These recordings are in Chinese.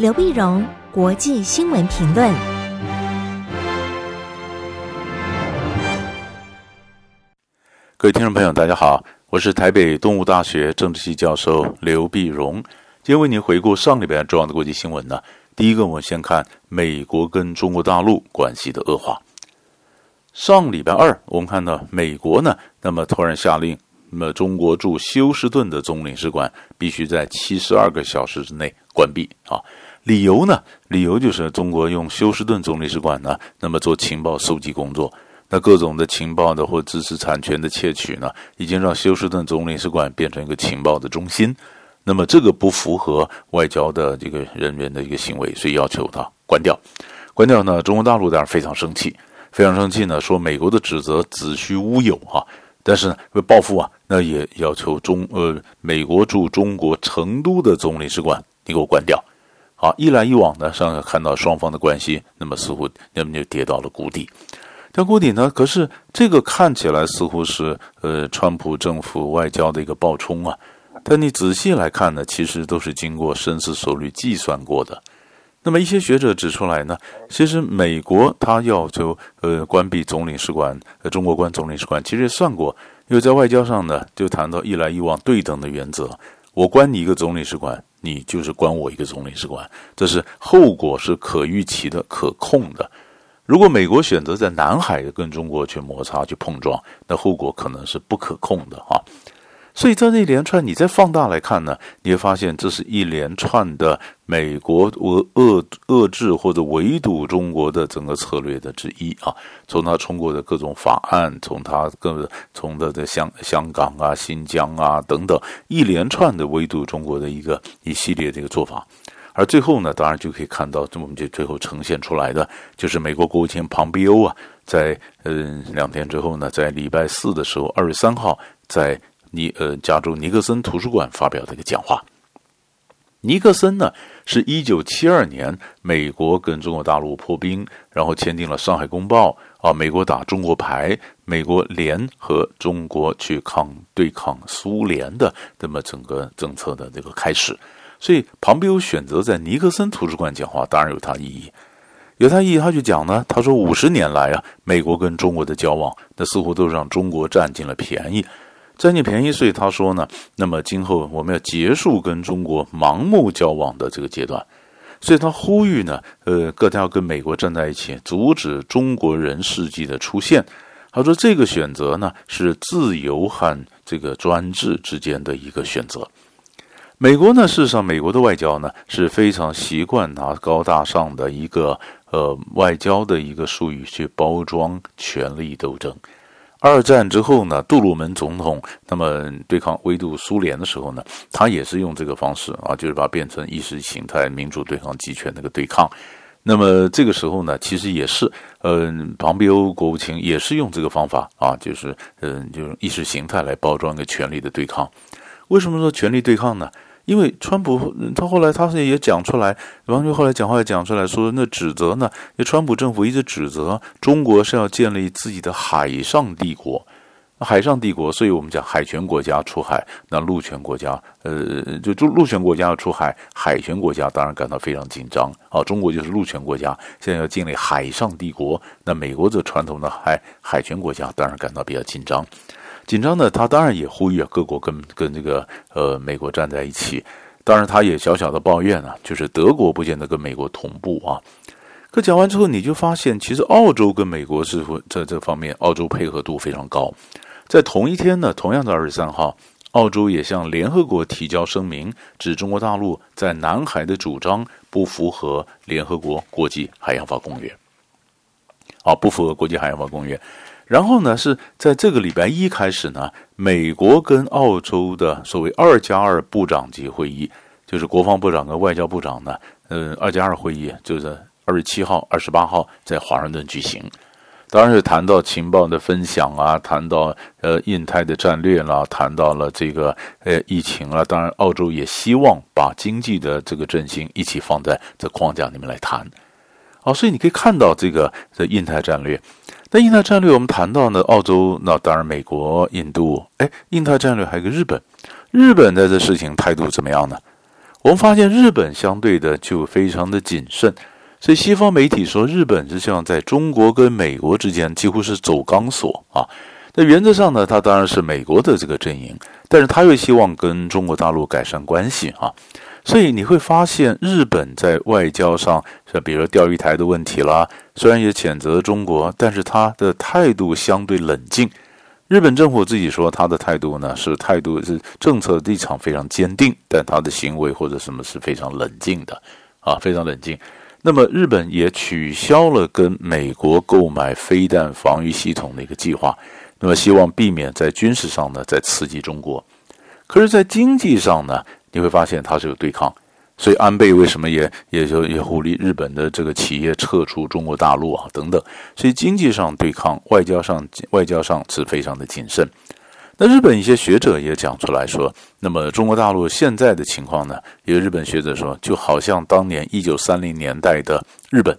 刘碧荣，国际新闻评论。各位听众朋友，大家好，我是台北东吴大学政治系教授刘碧荣。今天为您回顾上礼拜重要的国际新闻呢。第一个，我们先看美国跟中国大陆关系的恶化。上礼拜二，我们看到美国呢，那么突然下令，那么中国驻休斯顿的总领事馆必须在七十二个小时之内关闭啊。理由呢？理由就是中国用休斯顿总领事馆呢，那么做情报收集工作。那各种的情报的或知识产权的窃取呢，已经让休斯顿总领事馆变成一个情报的中心。那么这个不符合外交的这个人员的一个行为，所以要求他关掉。关掉呢，中国大陆当然非常生气，非常生气呢，说美国的指责子虚乌有啊。但是呢，为报复啊，那也要求中呃美国驻中国成都的总领事馆你给我关掉。好，一来一往呢，上看到双方的关系，那么似乎那么就跌到了谷底。掉谷底呢，可是这个看起来似乎是呃，川普政府外交的一个暴冲啊。但你仔细来看呢，其实都是经过深思熟虑计算过的。那么一些学者指出来呢，其实美国他要求呃关闭总领事馆，中国关总领事馆，其实也算过，因为在外交上呢，就谈到一来一往对等的原则。我关你一个总领事馆，你就是关我一个总领事馆，这是后果是可预期的、可控的。如果美国选择在南海跟中国去摩擦、去碰撞，那后果可能是不可控的啊。所以在这一连串，你再放大来看呢，你会发现这是一连串的美国遏遏遏制或者围堵中国的整个策略的之一啊。从他通过的各种法案，从他各从他的香香港啊、新疆啊等等一连串的围堵中国的一个一系列的一个做法。而最后呢，当然就可以看到，我们就最后呈现出来的就是美国国务卿庞贝欧啊，在嗯两天之后呢，在礼拜四的时候，二月三号在。尼呃，加州尼克森图书馆发表的一个讲话。尼克森呢，是一九七二年美国跟中国大陆破冰，然后签订了《上海公报》啊，美国打中国牌，美国联合中国去抗对抗苏联的这么整个政策的这个开始。所以，庞贝欧选择在尼克森图书馆讲话，当然有它意义。有它意义，他就讲呢，他说五十年来啊，美国跟中国的交往，那似乎都让中国占尽了便宜。占尽便宜，所以他说呢，那么今后我们要结束跟中国盲目交往的这个阶段，所以他呼吁呢，呃，各家要跟美国站在一起，阻止中国人事迹的出现。他说这个选择呢，是自由和这个专制之间的一个选择。美国呢，事实上，美国的外交呢是非常习惯拿高大上的一个呃外交的一个术语去包装权力斗争。二战之后呢，杜鲁门总统那么对抗围堵苏联的时候呢，他也是用这个方式啊，就是把变成意识形态民主对抗集权那个对抗。那么这个时候呢，其实也是，嗯，庞贝欧国务卿也是用这个方法啊，就是嗯，就是意识形态来包装一个权力的对抗。为什么说权力对抗呢？因为川普他后来他是也讲出来，王军后来讲话也讲出来说，那指责呢，那川普政府一直指责中国是要建立自己的海上帝国，海上帝国，所以我们讲海权国家出海，那陆权国家，呃，就就陆权国家要出海，海权国家当然感到非常紧张啊。中国就是陆权国家，现在要建立海上帝国，那美国这传统的海海权国家当然感到比较紧张。紧张的他当然也呼吁各国跟跟这个呃美国站在一起，当然他也小小的抱怨啊，就是德国不见得跟美国同步啊。可讲完之后，你就发现其实澳洲跟美国是在这方面，澳洲配合度非常高。在同一天呢，同样的二十三号，澳洲也向联合国提交声明，指中国大陆在南海的主张不符合联合国国际海洋法公约，啊，不符合国际海洋法公约。然后呢，是在这个礼拜一开始呢，美国跟澳洲的所谓“二加二”部长级会议，就是国防部长跟外交部长呢，嗯，“二加二”会议就是二十七号、二十八号在华盛顿举行。当然是谈到情报的分享啊，谈到呃印太的战略啦，谈到了这个呃疫情啦。当然，澳洲也希望把经济的这个振兴一起放在这框架里面来谈。好，所以你可以看到这个这印太战略。那印太战略，我们谈到呢，澳洲，那当然美国、印度，哎，印太战略还有个日本，日本在这事情态度怎么样呢？我们发现日本相对的就非常的谨慎，所以西方媒体说日本是希望在中国跟美国之间几乎是走钢索啊。那原则上呢，他当然是美国的这个阵营，但是他又希望跟中国大陆改善关系啊。所以你会发现，日本在外交上，像比如说钓鱼台的问题啦，虽然也谴责中国，但是他的态度相对冷静。日本政府自己说，他的态度呢是态度是政策立场非常坚定，但他的行为或者什么是非常冷静的，啊，非常冷静。那么日本也取消了跟美国购买飞弹防御系统的一个计划，那么希望避免在军事上呢再刺激中国。可是，在经济上呢，你会发现它是有对抗。所以安倍为什么也也就也鼓励日本的这个企业撤出中国大陆啊等等，所以经济上对抗，外交上外交上是非常的谨慎。那日本一些学者也讲出来说，那么中国大陆现在的情况呢，有日本学者说，就好像当年一九三零年代的日本，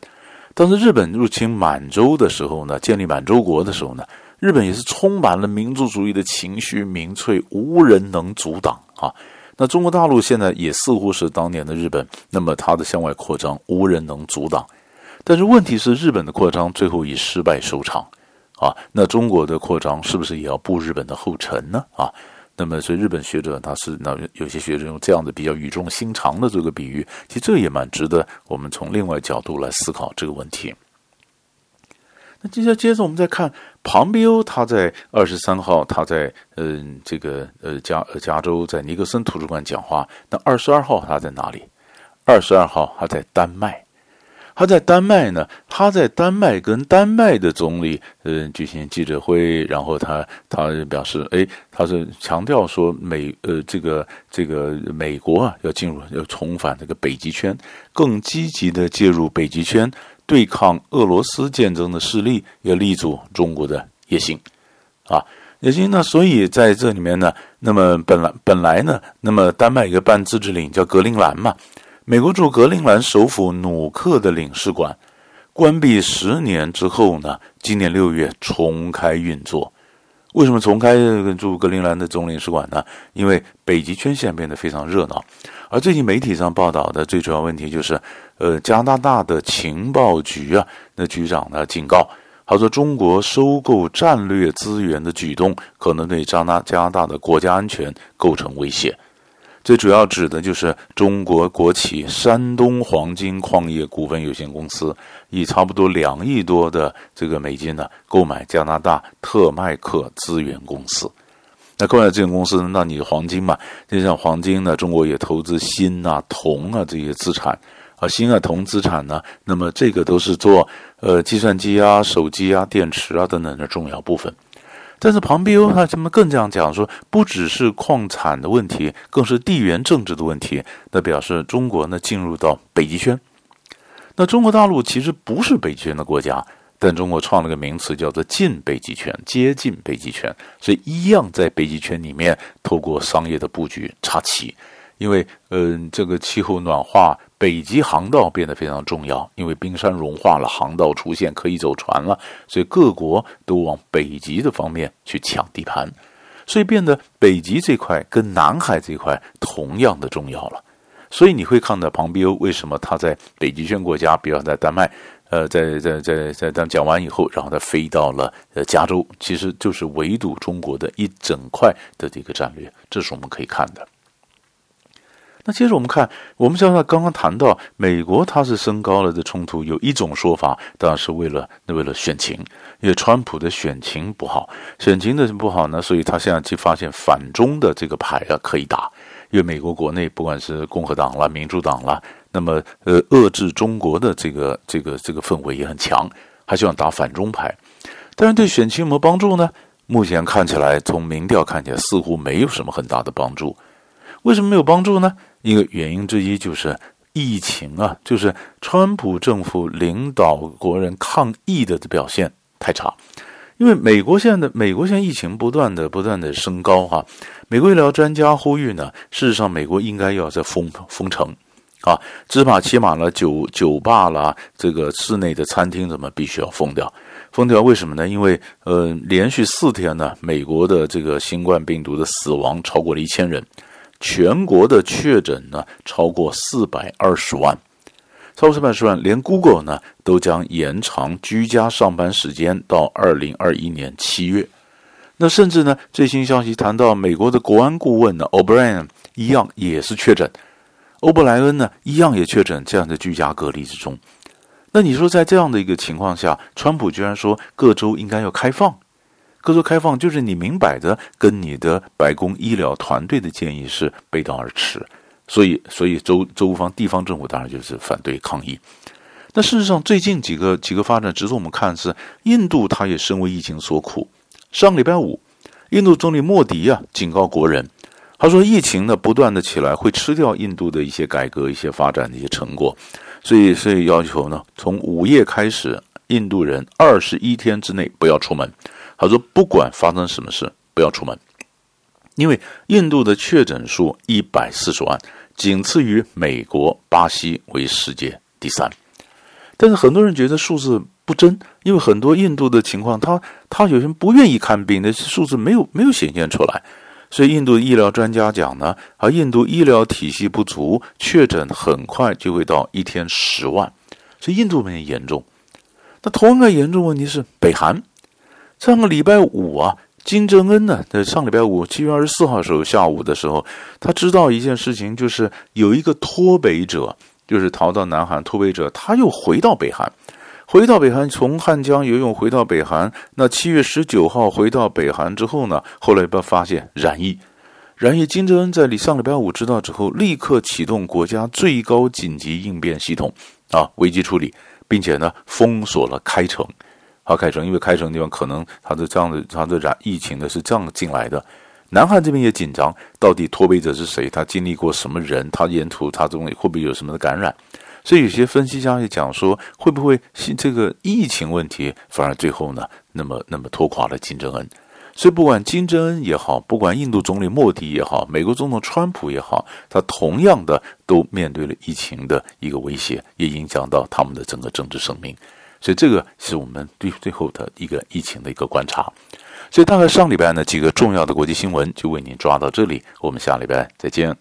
当时日本入侵满洲的时候呢，建立满洲国的时候呢，日本也是充满了民族主义的情绪，民粹无人能阻挡啊。那中国大陆现在也似乎是当年的日本，那么它的向外扩张无人能阻挡。但是问题是，日本的扩张最后以失败收场，啊，那中国的扩张是不是也要步日本的后尘呢？啊，那么所以日本学者他是那有些学者用这样的比较语重心长的这个比喻，其实这也蛮值得我们从另外角度来思考这个问题。那接下接着我们再看庞贝欧，他在二十三号，他在嗯这个呃加加州在尼克森图书馆讲话。那二十二号他在哪里？二十二号他在丹麦，他在丹麦呢，他在丹麦跟丹麦的总理嗯举行记者会，然后他他表示，哎，他是强调说美呃这个这个美国啊要进入要重返这个北极圈，更积极的介入北极圈。对抗俄罗斯战争的势力，也立足中国的野心，啊，野心呢？所以在这里面呢，那么本来本来呢，那么丹麦一个半自治领叫格陵兰嘛，美国驻格陵兰首府努克的领事馆关闭十年之后呢，今年六月重开运作。为什么重开这个驻格陵兰的总领事馆呢？因为北极圈现在变得非常热闹，而最近媒体上报道的最主要问题就是，呃，加拿大的情报局啊，那局长呢警告，他说中国收购战略资源的举动可能对加拿加拿大的国家安全构成威胁。最主要指的就是中国国企山东黄金矿业股份有限公司，以差不多两亿多的这个美金呢，购买加拿大特迈克资源公司。那购买这个公司，那你黄金嘛，就像黄金呢，中国也投资锌啊、铜啊这些资产啊，锌啊、铜资产呢，那么这个都是做呃计算机啊、手机啊、电池啊等等的重要部分。但是庞贝欧他什么更这样讲说，不只是矿产的问题，更是地缘政治的问题。那表示中国呢进入到北极圈。那中国大陆其实不是北极圈的国家，但中国创了个名词叫做近北极圈，接近北极圈，所以一样在北极圈里面透过商业的布局插旗。因为嗯、这个气候暖化。北极航道变得非常重要，因为冰山融化了，航道出现，可以走船了，所以各国都往北极的方面去抢地盘，所以变得北极这块跟南海这块同样的重要了。所以你会看到庞贝欧为什么他在北极圈国家，比如在丹麦，呃，在在在在当讲完以后，然后他飞到了呃加州，其实就是围堵中国的一整块的这个战略，这是我们可以看的。那接着我们看，我们现在刚刚谈到美国，它是升高了的冲突。有一种说法，当然是为了那为了选情，因为川普的选情不好，选情的不好呢，所以他现在就发现反中的这个牌啊可以打。因为美国国内不管是共和党啦、民主党啦，那么呃遏制中国的这个这个这个氛围也很强，还希望打反中牌。但是对选情有没有帮助呢？目前看起来，从民调看起来似乎没有什么很大的帮助。为什么没有帮助呢？一个原因之一就是疫情啊，就是川普政府领导国人抗疫的表现太差。因为美国现在的美国现在疫情不断的不断的升高哈、美国医疗专家呼吁呢，事实上美国应该要在封封城啊，芝麻起码了酒酒吧啦，这个室内的餐厅怎么必须要封掉？封掉为什么呢？因为呃，连续四天呢，美国的这个新冠病毒的死亡超过了一千人。全国的确诊呢超过四百二十万，超过四百二十万，连 Google 呢都将延长居家上班时间到二零二一年七月。那甚至呢，最新消息谈到美国的国安顾问呢，O'Brien 一样也是确诊，欧布莱恩呢一样也确诊，这样的居家隔离之中。那你说在这样的一个情况下，川普居然说各州应该要开放，各州开放就是你明摆着跟你的白宫医疗团队的建议是背道而驰，所以所以州州方地方政府当然就是反对抗议。那事实上最近几个几个发展值得我们看是印度，它也深为疫情所苦。上礼拜五，印度总理莫迪啊警告国人，他说疫情呢不断的起来，会吃掉印度的一些改革、一些发展的一些成果，所以所以要求呢，从午夜开始，印度人二十一天之内不要出门。他说不管发生什么事，不要出门，因为印度的确诊数一百四十万，仅次于美国、巴西为世界第三。但是很多人觉得数字不真，因为很多印度的情况，他他有些不愿意看病，那些数字没有没有显现出来，所以印度医疗专家讲呢，啊印度医疗体系不足，确诊很快就会到一天十万，所以印度也严重。那同样的严重问题是北韩，上个礼拜五啊，金正恩呢，在上礼拜五七月二十四号的时候下午的时候，他知道一件事情，就是有一个脱北者。就是逃到南韩脱北者，他又回到北韩，回到北韩，从汉江游泳回到北韩。那七月十九号回到北韩之后呢，后来被发现染疫，染疫。金正恩在上礼拜五知道之后，立刻启动国家最高紧急应变系统啊，危机处理，并且呢封锁了开城，好开城，因为开城地方可能他的这样的他的染疫情的是这样进来的。南韩这边也紧张，到底脱北者是谁？他经历过什么人？他沿途他中会不会有什么的感染？所以有些分析家也讲说，会不会是这个疫情问题反而最后呢，那么那么拖垮了金正恩？所以不管金正恩也好，不管印度总理莫迪也好，美国总统川普也好，他同样的都面对了疫情的一个威胁，也影响到他们的整个政治生命。所以这个是我们对最后的一个疫情的一个观察。所以大概上礼拜呢，几个重要的国际新闻就为您抓到这里，我们下礼拜再见。